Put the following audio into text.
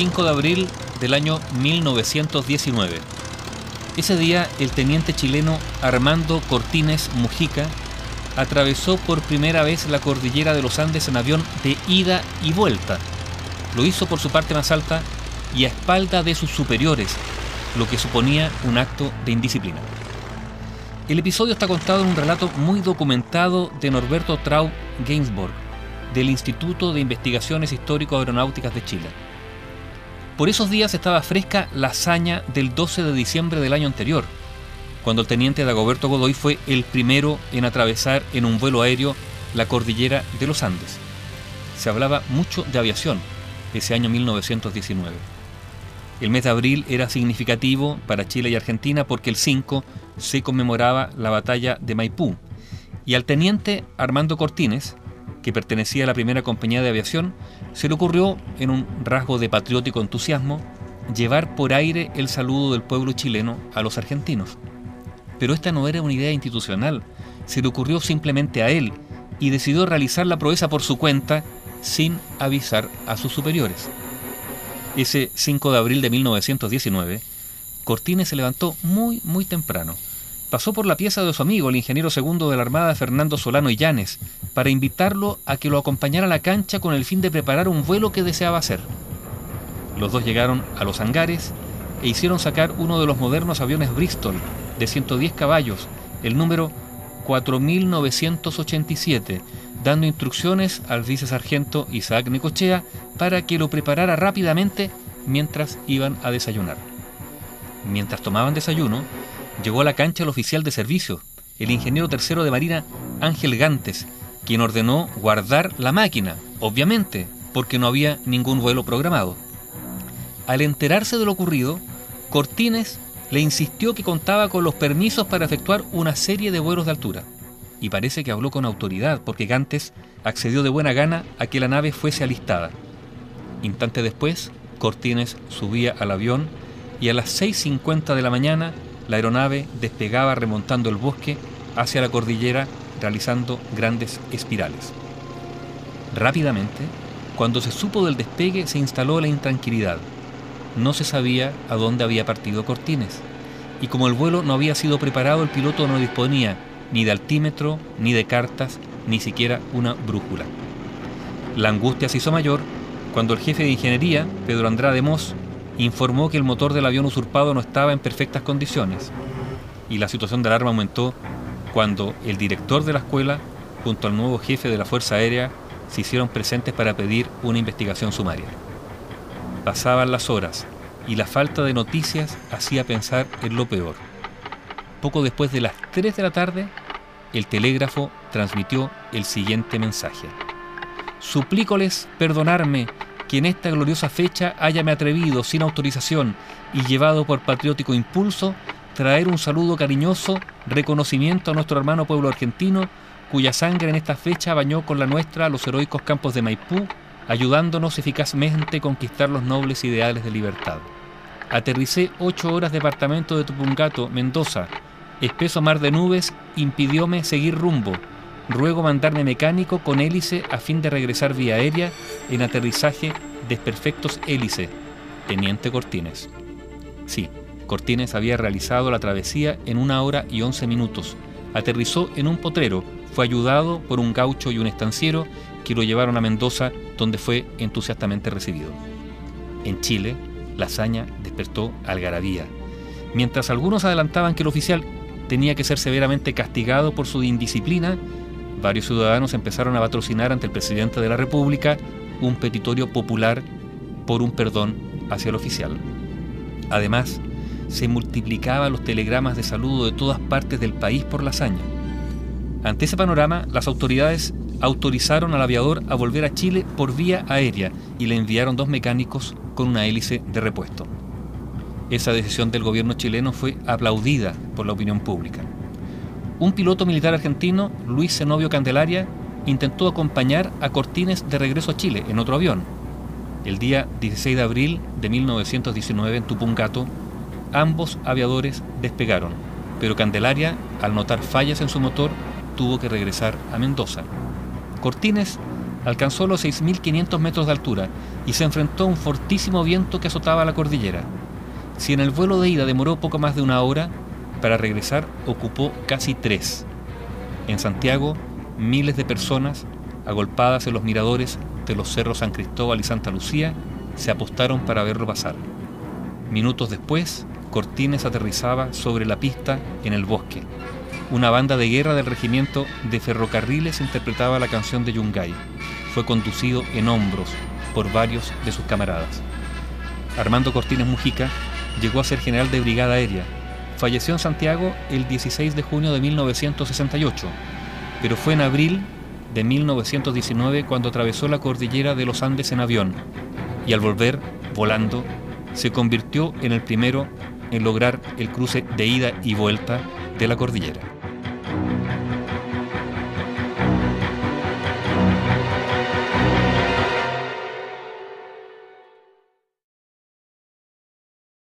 5 de abril del año 1919. Ese día el teniente chileno Armando Cortines Mujica atravesó por primera vez la cordillera de los Andes en avión de ida y vuelta. Lo hizo por su parte más alta y a espalda de sus superiores, lo que suponía un acto de indisciplina. El episodio está contado en un relato muy documentado de Norberto Traub Gainsbourg, del Instituto de Investigaciones Histórico-Aeronáuticas de Chile. Por esos días estaba fresca la hazaña del 12 de diciembre del año anterior, cuando el teniente Dagoberto Godoy fue el primero en atravesar en un vuelo aéreo la cordillera de los Andes. Se hablaba mucho de aviación ese año 1919. El mes de abril era significativo para Chile y Argentina porque el 5 se conmemoraba la batalla de Maipú y al teniente Armando Cortines, que pertenecía a la primera compañía de aviación, se le ocurrió, en un rasgo de patriótico entusiasmo, llevar por aire el saludo del pueblo chileno a los argentinos. Pero esta no era una idea institucional, se le ocurrió simplemente a él y decidió realizar la proeza por su cuenta sin avisar a sus superiores. Ese 5 de abril de 1919, Cortines se levantó muy, muy temprano. Pasó por la pieza de su amigo, el ingeniero segundo de la Armada Fernando Solano Illanes, para invitarlo a que lo acompañara a la cancha con el fin de preparar un vuelo que deseaba hacer. Los dos llegaron a los hangares e hicieron sacar uno de los modernos aviones Bristol de 110 caballos, el número 4987, dando instrucciones al vicesargento Isaac Necochea para que lo preparara rápidamente mientras iban a desayunar. Mientras tomaban desayuno, llegó a la cancha el oficial de servicio, el ingeniero tercero de Marina Ángel Gantes, quien ordenó guardar la máquina, obviamente, porque no había ningún vuelo programado. Al enterarse de lo ocurrido, Cortines le insistió que contaba con los permisos para efectuar una serie de vuelos de altura. Y parece que habló con autoridad, porque Gantes accedió de buena gana a que la nave fuese alistada. Instante después, Cortines subía al avión y a las 6.50 de la mañana la aeronave despegaba remontando el bosque hacia la cordillera realizando grandes espirales. Rápidamente, cuando se supo del despegue se instaló la intranquilidad no se sabía a dónde había partido Cortines. Y como el vuelo no había sido preparado, el piloto no disponía ni de altímetro, ni de cartas, ni siquiera una brújula. La angustia se hizo mayor cuando el jefe de ingeniería, Pedro Andrade Moss, informó que el motor del avión usurpado no estaba en perfectas condiciones. Y la situación de alarma aumentó cuando el director de la escuela, junto al nuevo jefe de la Fuerza Aérea, se hicieron presentes para pedir una investigación sumaria. Pasaban las horas y la falta de noticias hacía pensar en lo peor. Poco después de las 3 de la tarde, el telégrafo transmitió el siguiente mensaje. Suplícoles perdonarme que en esta gloriosa fecha hayame atrevido sin autorización y llevado por patriótico impulso traer un saludo cariñoso, reconocimiento a nuestro hermano pueblo argentino, cuya sangre en esta fecha bañó con la nuestra los heroicos campos de Maipú, ayudándonos eficazmente a conquistar los nobles ideales de libertad. Aterricé ocho horas departamento de Tupungato, Mendoza. Espeso mar de nubes impidióme seguir rumbo. Ruego mandarme mecánico con hélice a fin de regresar vía aérea en aterrizaje desperfectos hélice. Teniente Cortines. Sí, Cortines había realizado la travesía en una hora y once minutos. Aterrizó en un potrero, fue ayudado por un gaucho y un estanciero que lo llevaron a Mendoza, donde fue entusiastamente recibido. En Chile, la hazaña despertó algarabía. Mientras algunos adelantaban que el oficial tenía que ser severamente castigado por su indisciplina, varios ciudadanos empezaron a patrocinar ante el presidente de la República un petitorio popular por un perdón hacia el oficial. Además, se multiplicaban los telegramas de saludo de todas partes del país por la hazaña. Ante ese panorama, las autoridades autorizaron al aviador a volver a Chile por vía aérea y le enviaron dos mecánicos con una hélice de repuesto. Esa decisión del gobierno chileno fue aplaudida por la opinión pública. Un piloto militar argentino, Luis Zenobio Candelaria, intentó acompañar a Cortines de regreso a Chile en otro avión. El día 16 de abril de 1919 en Tupungato, ambos aviadores despegaron, pero Candelaria, al notar fallas en su motor, tuvo que regresar a Mendoza. Cortines alcanzó los 6.500 metros de altura y se enfrentó a un fortísimo viento que azotaba la cordillera. Si en el vuelo de ida demoró poco más de una hora, para regresar ocupó casi tres. En Santiago, miles de personas, agolpadas en los miradores de los cerros San Cristóbal y Santa Lucía, se apostaron para verlo pasar. Minutos después, Cortines aterrizaba sobre la pista en el bosque. Una banda de guerra del regimiento de ferrocarriles interpretaba la canción de Yungay. Fue conducido en hombros por varios de sus camaradas. Armando Cortines Mujica llegó a ser general de brigada aérea. Falleció en Santiago el 16 de junio de 1968, pero fue en abril de 1919 cuando atravesó la cordillera de los Andes en avión y al volver, volando, se convirtió en el primero en lograr el cruce de ida y vuelta de la cordillera.